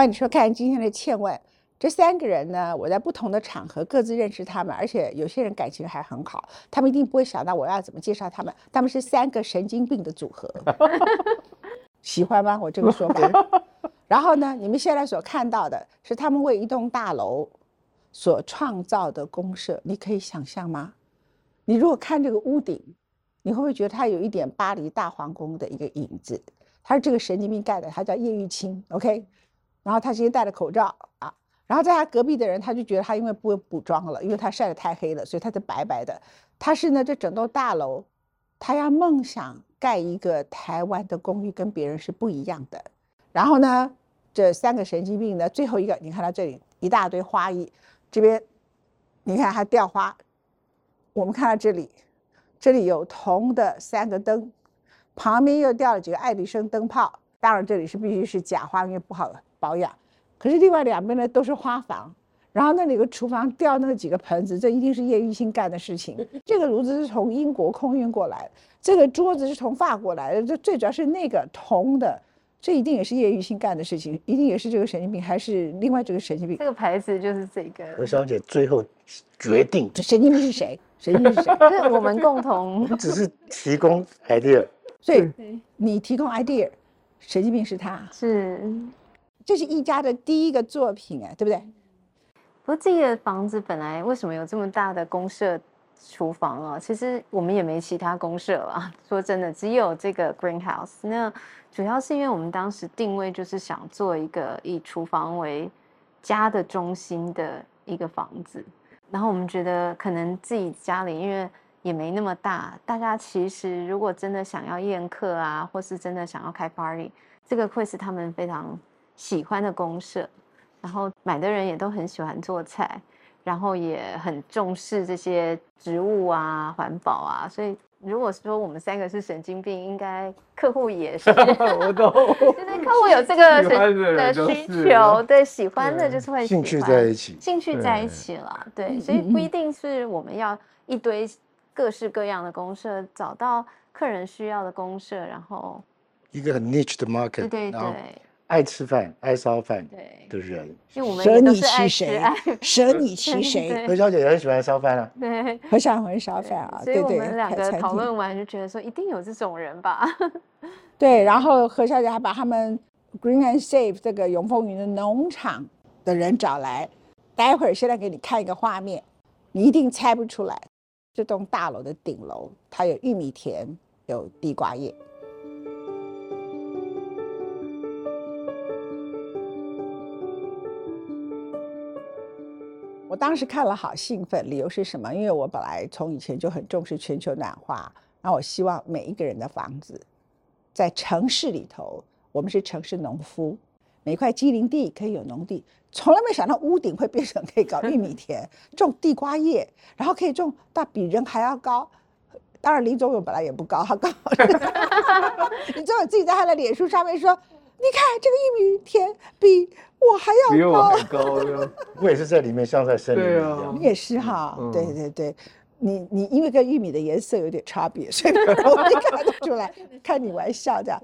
欢迎你收看今天的《倩问》。这三个人呢，我在不同的场合各自认识他们，而且有些人感情还很好。他们一定不会想到我要怎么介绍他们。他们是三个神经病的组合，喜欢吗？我这个说法。然后呢，你们现在所看到的是他们为一栋大楼所创造的公社，你可以想象吗？你如果看这个屋顶，你会不会觉得它有一点巴黎大皇宫的一个影子？他是这个神经病盖的，他叫叶玉卿，OK。然后他今天戴着口罩啊，然后在他隔壁的人他就觉得他因为不补妆了，因为他晒得太黑了，所以他是白白的。他是呢，这整栋大楼，他要梦想盖一个台湾的公寓，跟别人是不一样的。然后呢，这三个神经病呢，最后一个，你看到这里一大堆花艺，这边你看还掉花。我们看到这里，这里有铜的三个灯，旁边又掉了几个爱迪生灯泡。当然这里是必须是假花，因为不好保养。可是另外两边呢都是花房，然后那里个厨房掉那几个盆子，这一定是叶玉卿干的事情。这个炉子是从英国空运过来的，这个桌子是从法国来的，这最主要是那个铜的，这一定也是叶玉卿干的事情，一定也是这个神经病，还是另外这个神经病？这个牌子就是这个。何小姐最后决定，这神经病是谁？神经病是谁？是我们共同，只是提供 idea，所以你提供 idea。神经病是他，是，这是一家的第一个作品哎，对不对？不过这个房子本来为什么有这么大的公社厨房啊？其实我们也没其他公社了。说真的，只有这个 greenhouse。那主要是因为我们当时定位就是想做一个以厨房为家的中心的一个房子，然后我们觉得可能自己家里因为。也没那么大，大家其实如果真的想要宴客啊，或是真的想要开 party，这个会是他们非常喜欢的公社。然后买的人也都很喜欢做菜，然后也很重视这些植物啊、环保啊。所以如果说我们三个是神经病，应该客户也是。我懂。就是客户有这个的需求，对喜欢的就是会兴趣在一起，兴趣在一起了。对，所以不一 定是我们要一堆。各式各样的公社，找到客人需要的公社，然后一个很 niche 的 market，对对对，爱吃饭、爱烧饭的人，因为我们舍你其谁，舍你其谁。何小姐也很喜欢烧饭啊，对，何小姐很烧饭啊，所以我们两个讨论完就觉得说，一定有这种人吧。对，然后何小姐还把他们 Green and Safe 这个永丰云的农场的人找来，待会儿现在给你看一个画面，你一定猜不出来。这栋大楼的顶楼，它有玉米田，有地瓜叶。当时看了好兴奋，理由是什么？因为我本来从以前就很重视全球暖化，那我希望每一个人的房子，在城市里头，我们是城市农夫。每块机林地可以有农地，从来没想到屋顶会变成可以搞玉米田、种地瓜叶，然后可以种到比人还要高。当然林总勇本来也不高，他高。你知道我自己在他的脸书上面说：“你看这个玉米田比我还要高。”比我还高，我也是在里面像在森林一样。你也是哈，对对对，你你因为跟玉米的颜色有点差别，所以我看得出来。开你玩笑这样，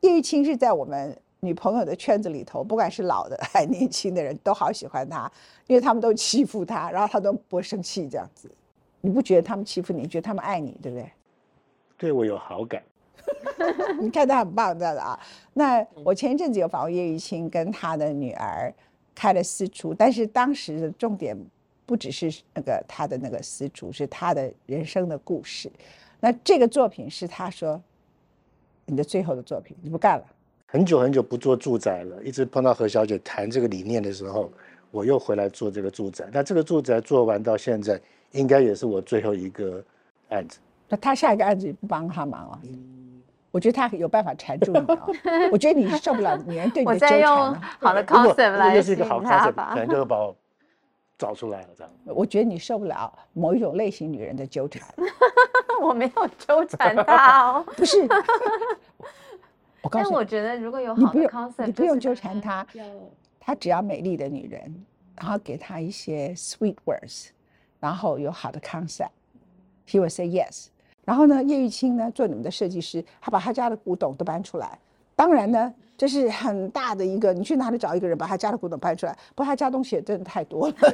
叶玉卿是在我们。女朋友的圈子里头，不管是老的还年轻的人，都好喜欢他，因为他们都欺负他，然后他都不会生气这样子。你不觉得他们欺负你，觉得他们爱你，对不对？对我有好感。你看他很棒，这样的啊。那我前一阵子有访问叶玉卿，跟他的女儿开了私厨，但是当时的重点不只是那个他的那个私厨，是他的人生的故事。那这个作品是他说你的最后的作品，你不干了。很久很久不做住宅了，一直碰到何小姐谈这个理念的时候，我又回来做这个住宅。那这个住宅做完到现在，应该也是我最后一个案子。那他下一个案子也不帮他忙了。我觉得他有办法缠住你啊。我觉得你受不了女人对你的纠缠。好的 concept 来又是一个好 concept，可能就会把我找出来了这样。我觉得你受不了某一种类型女人的纠缠。我没有纠缠他哦。不是。但我觉得如果有好的 concept，你不用纠缠他，他只要美丽的女人，然后给他一些 sweet words，然后有好的 concept，he will say yes。然后呢，叶玉卿呢做你们的设计师，他把他家的古董都搬出来，当然呢，这是很大的一个，你去哪里找一个人把他家的古董搬出来？不过他家东西也真的太多了。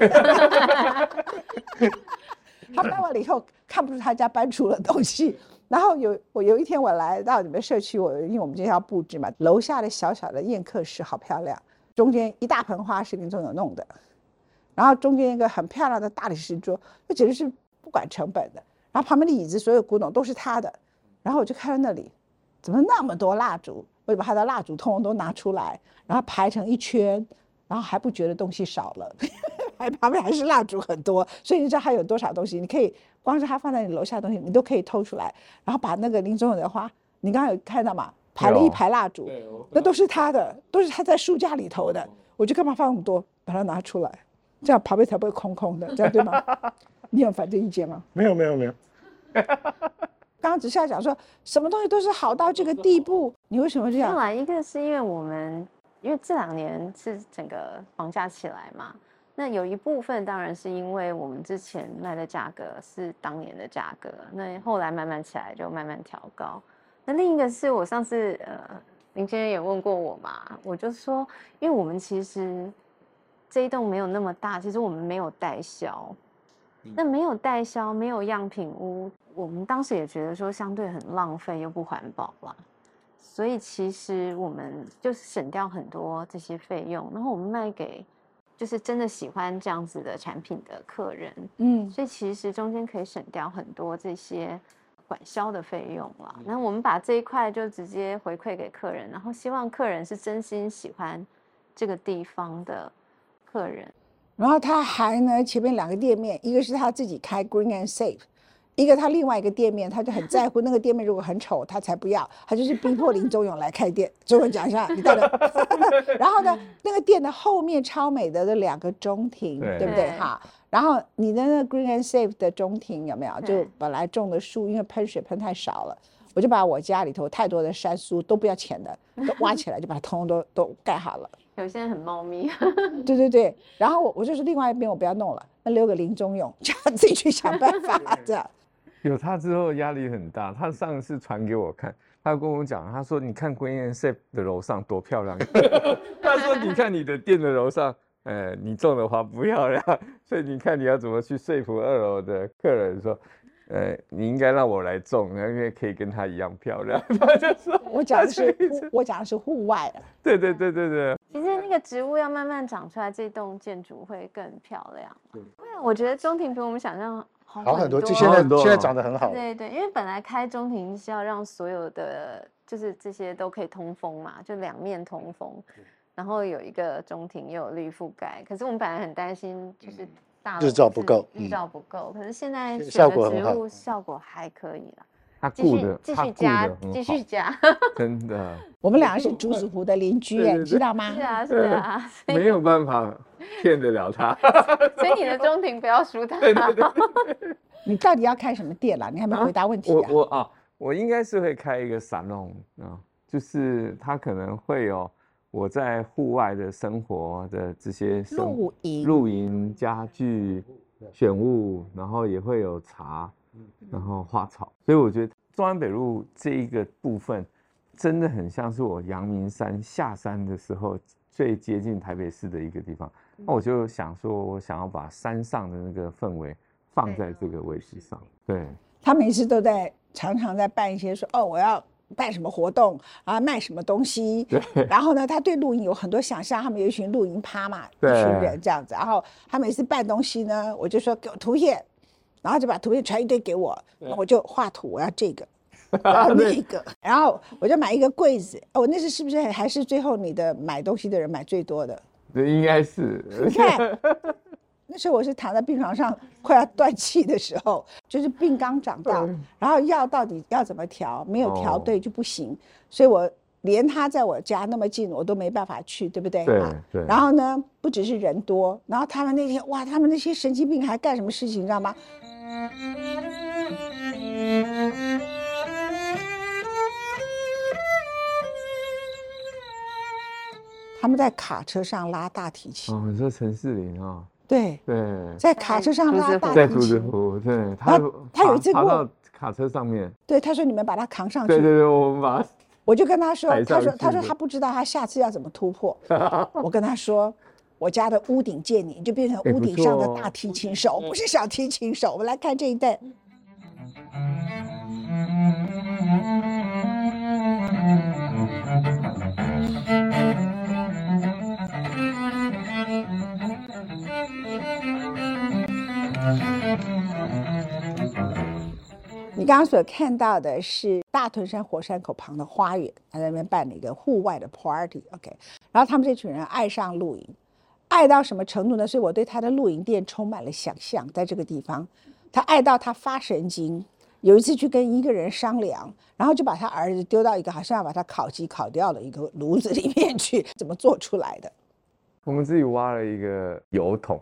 他搬完了以后，看不出他家搬出了东西。然后有我有一天我来到你们社区，我因为我们今天要布置嘛，楼下的小小的宴客室好漂亮，中间一大盆花是林总有弄的，然后中间一个很漂亮的大理石桌，那简直是不管成本的。然后旁边的椅子所有古董都是他的，然后我就看到那里，怎么那么多蜡烛？我就把他的蜡烛通通都拿出来，然后排成一圈，然后还不觉得东西少了。还旁边还是蜡烛很多，所以你知道他有多少东西？你可以光是他放在你楼下的东西，你都可以偷出来，然后把那个林总有的花，你刚刚有看到吗？排了一排蜡烛，那都是他的，都是他在书架里头的。我就干嘛放那么多？把它拿出来，这样旁边才不会空空的，这样对吗？你有反对意见吗？没有没有没有。刚刚只是要讲说，什么东西都是好到这个地步，你为什么这样？来一个是因为我们，因为这两年是整个房价起来嘛。那有一部分当然是因为我们之前卖的价格是当年的价格，那后来慢慢起来就慢慢调高。那另一个是我上次呃林先生也问过我嘛，我就说，因为我们其实这一栋没有那么大，其实我们没有代销，那没有代销，没有样品屋，我们当时也觉得说相对很浪费又不环保啦，所以其实我们就是省掉很多这些费用，然后我们卖给。就是真的喜欢这样子的产品的客人，嗯，所以其实中间可以省掉很多这些管销的费用了。那我们把这一块就直接回馈给客人，然后希望客人是真心喜欢这个地方的客人。然后他还呢，前面两个店面，一个是他自己开 Green and Safe。一个他另外一个店面，他就很在乎那个店面如果很丑，他才不要，他就是逼迫林宗勇来开店。中文讲一下，你到底？然后呢，那个店的后面超美的那两个中庭，对不对？哈，然后你的那 Green and Safe 的中庭有没有？就本来种的树，因为喷水喷太少了，我就把我家里头太多的山苏都不要钱的，都挖起来就把它通通都都盖好了。有些人很猫咪。对对对，然后我我就是另外一边我不要弄了，那留给林中勇，叫他自己去想办法这样。有他之后压力很大。他上次传给我看，他跟我讲，他说：“你看 Green and Safe 的楼上多漂亮。”他说：“你看你的店的楼上，呃，你种的花不漂亮，所以你看你要怎么去说服二楼的客人说，呃，你应该让我来种，因为可以跟他一样漂亮。”他就说：“我讲的是我讲的是户外的。”对对对对对。其实那个植物要慢慢长出来，这栋建筑会更漂亮。对，我觉得中庭比我们想象。好很多，就现在现在长得很好。对对，因为本来开中庭是要让所有的就是这些都可以通风嘛，就两面通风，然后有一个中庭又有绿覆盖。可是我们本来很担心就是大日照不够，日照不够。可是现在选的植物效果还可以了。他继续继续加，继续加，真的。我们两个是竹子湖的邻居，你知道吗？是啊，是啊，没有办法骗得了他。所以你的中庭不要输他。你到底要开什么店啦？你还没回答问题啊？我我啊，我应该是会开一个沙龙啊，就是他可能会有我在户外的生活的这些露营、露营家具、选物，然后也会有茶。然后花草，所以我觉得中安北路这一个部分，真的很像是我阳明山下山的时候最接近台北市的一个地方。那我就想说，我想要把山上的那个氛围放在这个位置上。对，他每次都在常常在办一些说哦，我要办什么活动啊，卖什么东西。对。然后呢，他对露营有很多想象，他们有一群露营趴嘛，一群人这样子。然后他每次办东西呢，我就说给我图片。然后就把图片传一堆给我，我就画图，我要这个，然后那个，然后我就买一个柜子。哦，那是是不是还是最后你的买东西的人买最多的？对，应该是。你看，那时候我是躺在病床上快要断气的时候，就是病刚长大，然后药到底要怎么调，没有调对就不行，所以我。连他在我家那么近，我都没办法去，对不对？对对。然后呢，不只是人多，然后他们那天哇，他们那些神经病还干什么事情，你知道吗？他们在卡车上拉大提琴。哦，你说陈世林啊？对对，在卡车上拉大提琴。在竹子湖，对他他有一次爬到卡车上面。对，他说你们把他扛上去。对对对，我们把他。我就跟他说，他说他说他不知道他下次要怎么突破。我跟他说，我家的屋顶见你，你就变成屋顶上的大提琴手，不是小提琴手。我们来看这一段。你刚刚所看到的是大屯山火山口旁的花园，他在那边办了一个户外的 party，OK、然后他们这群人爱上露营，爱到什么程度呢？所以我对他的露营店充满了想象，在这个地方，他爱到他发神经。有一次去跟一个人商量，然后就把他儿子丢到一个好像要把他烤鸡烤掉的一个炉子里面去，怎么做出来的？我们自己挖了一个油桶，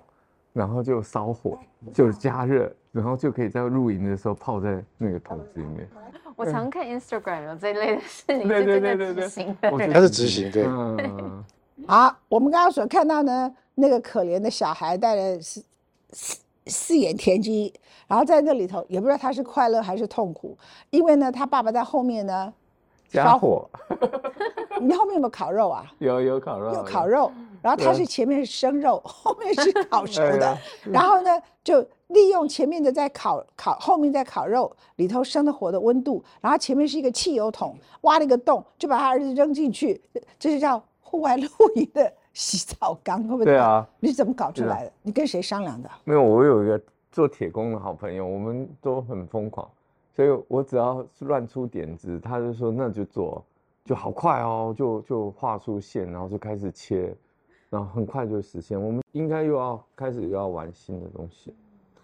然后就烧火，就是加热，然后就可以在露营的时候泡在那个桶子里面。我常看 Instagram 有这一类的事情，对对对对对执行的他是执行对，嗯，好，我们刚刚所看到呢，那个可怜的小孩带了四四四眼田鸡，然后在那里头也不知道他是快乐还是痛苦，因为呢，他爸爸在后面呢加火，你后面有没有烤肉啊？有有烤肉，有烤肉，然后它是前面是生肉，后面是 烤熟的然后呢就利用前面的在烤烤，后面在烤肉，里头生的火的温度，然后前面是一个汽油桶，挖了一个洞，就把他儿子扔进去，这是叫户外露营的洗澡缸，会不会？对啊，你是怎么搞出来的？你跟谁商量的？没有，我有一个做铁工的好朋友，我们都很疯狂，所以我只要是乱出点子，他就说那就做，就好快哦，就就画出线，然后就开始切，然后很快就实现。我们应该又要开始又要玩新的东西，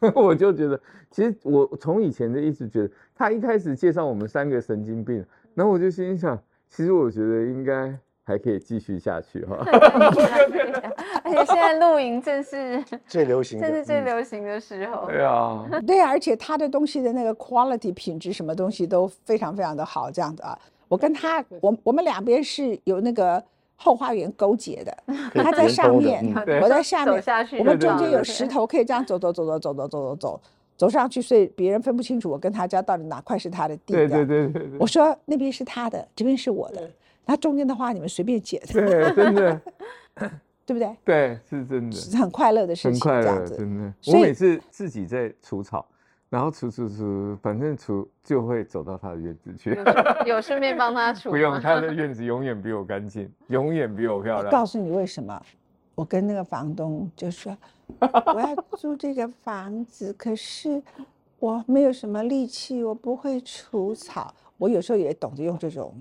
我就觉得，其实我从以前就一直觉得，他一开始介绍我们三个神经病，然后我就心想，其实我觉得应该还可以继续下去哈。而且现在露营正是 最流行的正是最嗯流行的时候。对啊，对啊，而且他的东西的那个 quality 品质，什么东西都非常非常的好，这样子啊。我跟他，我我们两边是有那个后花园勾结的，他在上面我在下面，我们中间有石头，可以这样走走走走走走走走走走上去，所以别人分不清楚我跟他家到底哪块是他的地。对对对对对我。说那边是他的，这边是我的，那中间的话你们随便解，对，真的，对不对？对，是真的，是很快乐的事情，很快乐，这样子。真的。我每次自己在除草，然后除除除，反正除就会走到他的院子去，有顺便帮他 除，不用，他的院子永远比我干净，永远比我漂亮。我告诉你为什么？我跟那个房东就说，我要租这个房子，可是我没有什么力气，我不会除草。我有时候也懂得用这种，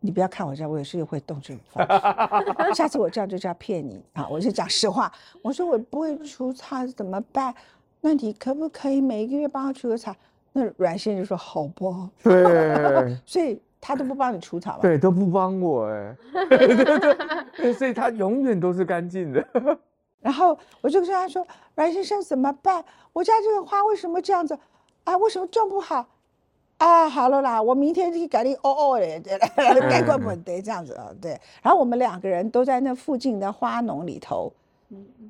你不要看我这样，我有时候也会动这种方式。下次我这样就叫骗你啊！我就讲实话，我说我不会除草怎么办？那你可不可以每个月帮我除个草？那阮先生就说好吧，对 所以他都不帮你除草了。对，都不帮我哎，对对对，所以他永远都是干净的。然后我就跟他说：“阮先生怎么办？我家这个花为什么这样子？啊，为什么种不好？啊，好了啦，我明天去赶紧哦哦的，对改过不对这样子啊，对。然后我们两个人都在那附近的花农里头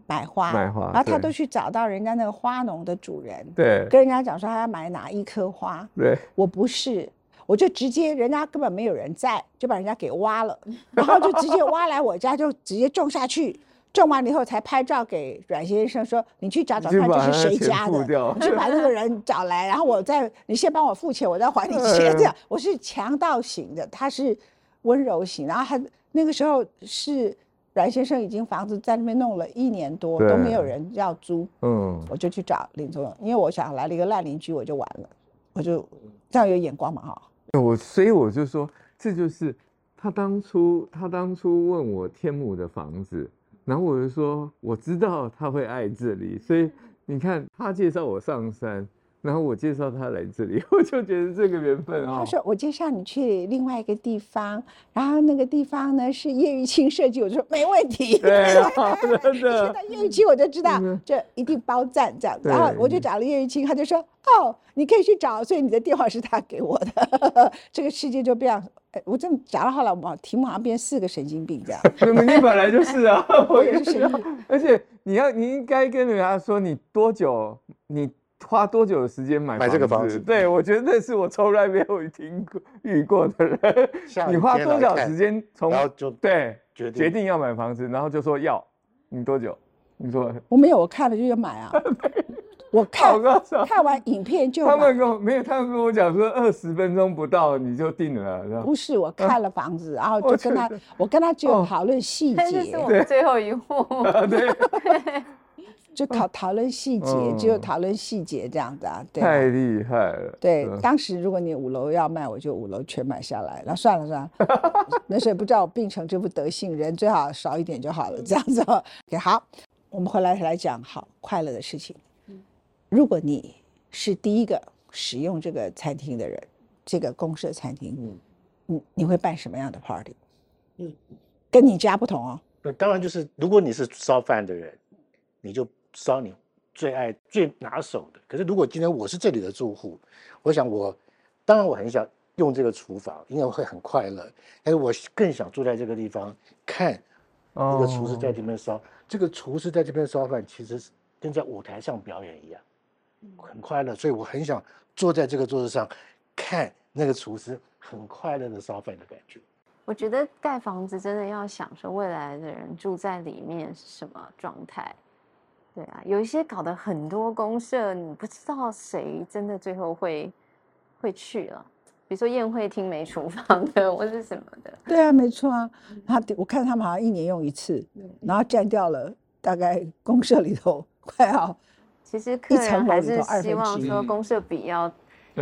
买花，买花然后他都去找到人家那个花农的主人，对跟人家讲说他要买哪一棵花。对，我不是，我就直接人家根本没有人在，就把人家给挖了，然后就直接挖来我家，就直接种下去。种完了以后才拍照给阮先生说：“你去找找看这是谁家的，你去把那个人找来，然后我再你先帮我付钱，我再还你钱。”这样我是强盗型的，他是温柔型。然后他那个时候是阮先生已经房子在那边弄了一年多，都没有人要租。嗯，我就去找林总，因为我想来了一个烂邻居，我就完了，我就这样有眼光嘛哈。我所以我就说，这就是他当初他当初问我天母的房子，然后我就说我知道他会爱这里，所以你看他介绍我上山，然后我介绍他来这里，我就觉得这个缘分啊、他说我介绍你去另外一个地方，然后那个地方呢是叶玉卿设计，我就说没问题。对啊，真的见到叶玉卿我就知道这一定包赞这样，对然后我就找了叶玉卿，他就说哦，你可以去找，所以你的电话是他给我的，这个世界就变，哎我这么讲了后来，我题目好像变四个神经病这样。你本来就 是啊，我也是神经而且你要你应该跟人家说你多久，你花多久的时间买买这个房子？对，我觉得那是我从来没有听过遇过的人。你花多少时间从然后就对决定。决定要买房子，然后就说要，你多久？你说我没有，我看了就要买啊。我看看完影片就他们，跟我没有，他们跟我讲说二十分钟不到你就定了，不是我看了房子，然后就跟他，我跟他就哦。讨论细但是是节，我们最后一户，啊对，就讨讨论细节，嗯只有讨论细节这样子啊，对啊。太厉害了。对，嗯当时如果你五楼要卖，我就五楼全买下来。那算了算了，那时候也不知道我病成这副德性，人最好少一点就好了，这样子哦。OK，好，我们回来来讲好快乐的事情。如果你是第一个使用这个餐厅的人，这个公社餐厅，嗯你你会办什么样的 party？嗯跟你家不同哦。那当然就是，如果你是烧饭的人，你就烧你最爱、最拿手的。可是如果今天我是这里的住户，我想我当然我很想用这个厨房，因为会很快乐。但是我更想住在这个地方，看那个厨师在这边烧。这个厨师在这边烧饭，其实是跟在舞台上表演一样，很快乐。所以我很想坐在这个桌子上，看那个厨师很快乐的烧饭的感觉。我觉得盖房子真的要想说未来的人住在里面是什么状态。对啊，有一些搞得很多公社，你不知道谁真的最后会会去了。比如说宴会厅没厨房的，或是什么的。对啊，没错啊。他我看他们好像一年用一次，然后占掉了大概公社里头快要其实客人还是希望说公社比要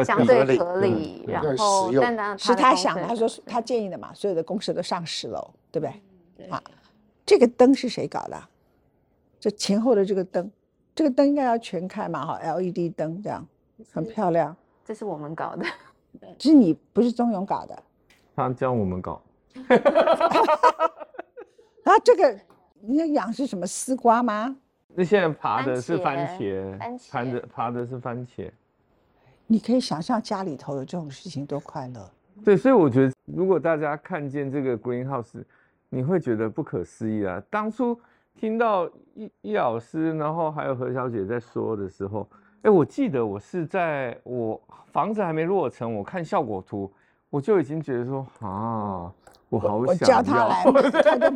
相对合理，嗯然后但当然是他想他说他建议的嘛，所有的公社都上十楼，对不对？对啊，这个灯是谁搞的啊？这前后的这个灯，这个灯应该要全开嘛，哈，LED 灯这样很漂亮。这是我们搞的。是你不是钟勇搞的，他教我们搞，然后这个你要养是什么丝瓜吗？那现在爬的是番茄茄，番爬的茄爬的是番茄。你可以想象家里头有这种事情多快乐。对，所以我觉得，如果大家看见这个 greenhouse，你会觉得不可思议啊！当初听到易易老师，然后还有何小姐在说的时候，哎，我记得我是在我房子还没落成，我看效果图，我就已经觉得说啊，我好想要。叫他来，他就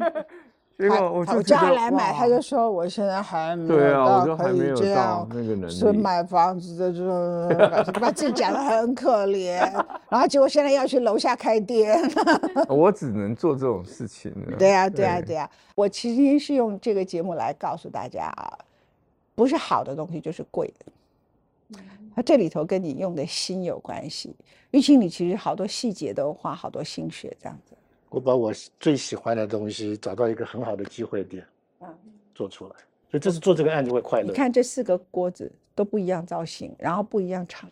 结他果我叫他来买，他就说我现在还没对啊，我有到可以就还没有到这样。那个能是。买房子的这种，把自己讲的很可怜，然后结果现在要去楼下开店。我只能做这种事情了。对呀、对呀、对呀、我其实是用这个节目来告诉大家啊，不是好的东西就是贵的，它这里头跟你用的心有关系。玉清，你其实好多细节都花好多心血，这样子。我把我最喜欢的东西找到一个很好的机会点，啊做出来。所以这次做这个案子会快乐。你看这四个锅子都不一样造型，然后不一样长，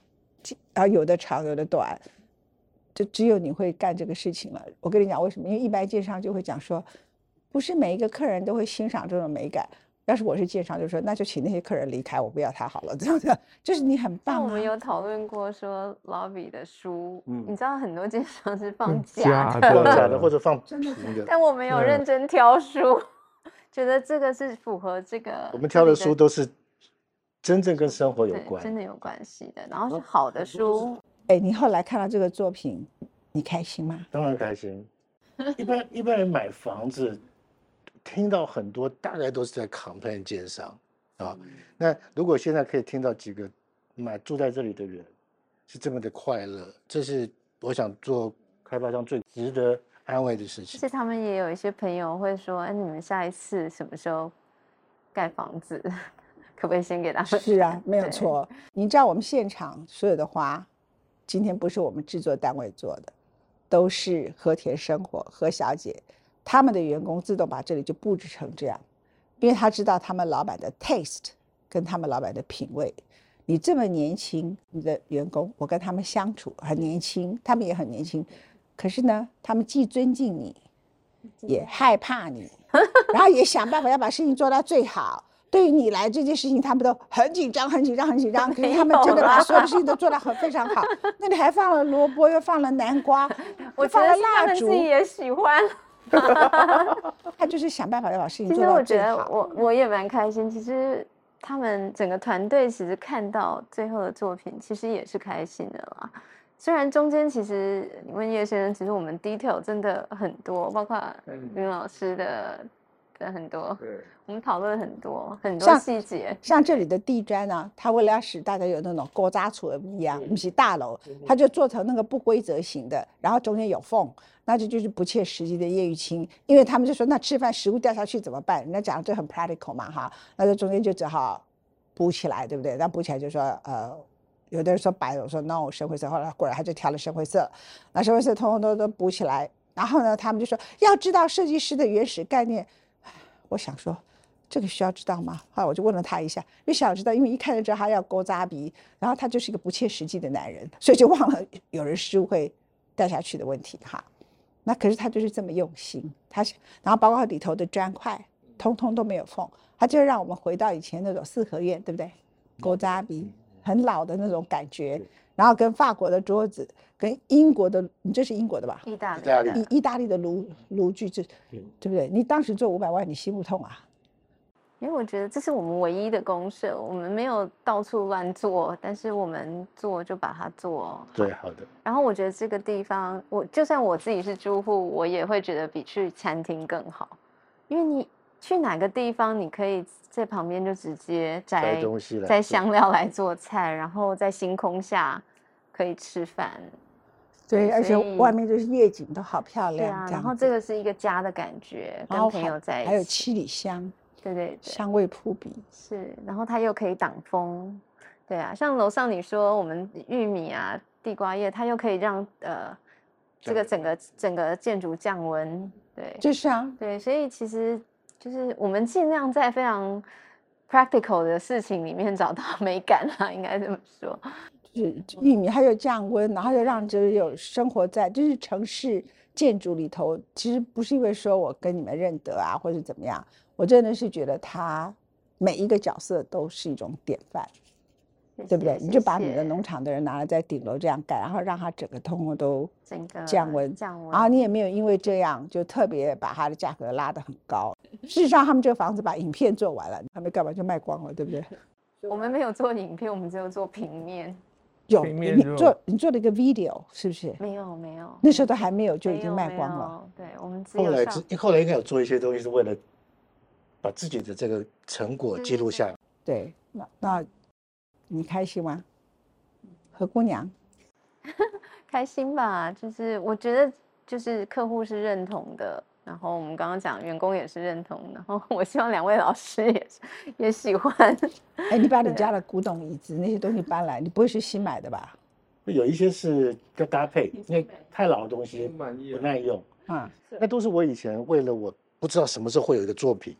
然后有的长有的短，就只有你会干这个事情了。我跟你讲为什么？因为一般介绍就会讲说，不是每一个客人都会欣赏这种美感。要是我是建商，就说那就请那些客人离开，我不要他好了，这样子。就是你很棒、啊。我们有讨论过说，lobby 的书，嗯你知道很多介绍是放嗯假假的，放 假的或者放平的，但我没有对认真挑书，觉得这个是符合这个我们挑的书都是真正跟生活有对关。真的有关系的，然后是好的书，哎，你后来看到这个作品，你开心吗？当然开心。一般一般人买房子，听到很多大概都是在 complain 建商啊。那如果现在可以听到几个买住在这里的人是这么的快乐，这是我想做开发商最值得安慰的事情。而且他们也有一些朋友会说，哎，你们下一次什么时候盖房子？可不可以先给他们？是啊，没有对。错。你知道我们现场所有的花，今天不是我们制作单位做的，都是和田生活何小姐他们的员工自动把这里就布置成这样，因为他知道他们老板的 taste 跟他们老板的品味。你这么年轻，你的员工，我跟他们相处很年轻，他们也很年轻，可是呢，他们既尊敬你，也害怕你，然后也想办法要把事情做到最好。对于你来这件事情，他们都很紧张，很紧张，很紧张。可是他们真的把所有的事情都做得很非常好。那你还放了萝卜，又放了南瓜，我放了蜡烛们自，己也喜欢。他就是想办法要把事情其做到实我觉得。我我也蛮开心。其实他们整个团队其实看到最后的作品，其实也是开心的啦。虽然中间其实你问叶先生，其实我们 detail 真的很多，包括林老师的的很多，对，我们讨论很多很多像细节。像这里的地砖呢、它为了要使大家有那种高扎处的一样，不是大楼，它就做成那个不规则型的，然后中间有缝，那这就是不切实际的叶玉卿，因为他们就说那吃饭食物掉下去怎么办？人家讲这很 practical 嘛哈，那这中间就只好补起来，对不对？那补起来就说呃。有的人说白，我说 no 深灰色，后来果然他就挑了深灰色，那深灰色通通都都补起来，然后呢，他们就说要知道设计师的原始概念，我想说，这个需要知道吗？后来我就问了他一下，因为想知道，因为一看就知道他要勾扎鼻，然后他就是一个不切实际的男人，所以就忘了有人食物会掉下去的问题哈。那可是他就是这么用心，他是，然后包括里头的砖块，通通都没有缝，他就让我们回到以前那种四合院，对不对？国扎比，很老的那种感觉，然后跟法国的桌子，跟英国的，你这是英国的吧？意大利意大利的意意大利的炉炉具，这嗯对不对？你当时做五百万，你心不痛啊？因为我觉得这是我们唯一的公社，我们没有到处乱做，但是我们做就把它做。对，好的，然后我觉得这个地方，我就算我自己是住户，我也会觉得比去餐厅更好，因为你去哪个地方，你可以在旁边就直接摘摘东西来摘香料来做菜，然后在星空下可以吃饭。对，而且外面就是夜景都好漂亮。对啊，然后这个是一个家的感觉，跟朋友在一起，还有七里香，对对对，香味扑鼻。是，然后它又可以挡风，对啊，像楼上你说我们玉米啊、地瓜叶，它又可以让呃这个整个整个建筑降温，对就是啊，对，所以其实就是我们尽量在非常 practical 的事情里面找到 美感啊，应该这么说。就是玉米还有降温，然后又让就是有生活在就是城市建筑里头。其实不是因为说我跟你们认得啊，或者怎么样，我真的是觉得他每一个角色都是一种典范。对不对？你就把你的农场的人拿来在顶楼这样盖，然后让它整个通通都整个降温，降温，然后你也没有因为这样就特别把它的价格拉得很高。事实上，他们这个房子把影片做完了，他们干嘛就卖光了，对不对？我们没有做影片，我们只有做平面，有你做你做了一个 video 是不是？没有没有，那时候都还没有就已经卖光了。有。对，我们只后来后来应该有做一些东西，是为了把自己的这个成果记录下来。对，那那你开心吗？何姑娘，开心吧，就是我觉得就是客户是认同的，然后我们刚刚讲员工也是认同，然后 我希望两位老师也是也喜欢。哎，你把你家的古董椅子那些东西搬来，你不会是新买的吧？有一些是要搭配，因为太老的东西不耐用，啊、那都是我以前为了我不知道什么时候会有一个作品，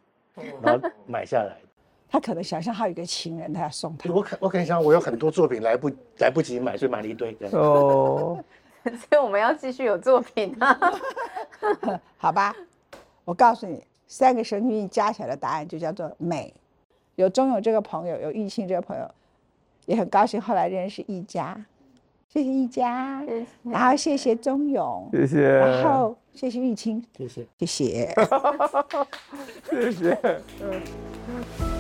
然后买下来的。他可能想象他有一个情人，他要送他。我可我可能想我有很多作品来不来不及买，所以买了一堆。这样哦，所以我们要继续有作品啊。好吧，我告诉你，三个神经病加起来的答案就叫做美。有钟勇这个朋友，有玉庆这个朋友，也很高兴后来认识一家，谢谢一家，谢谢然后谢谢钟勇，谢谢，然后谢谢玉清，谢谢。谢谢。谢谢。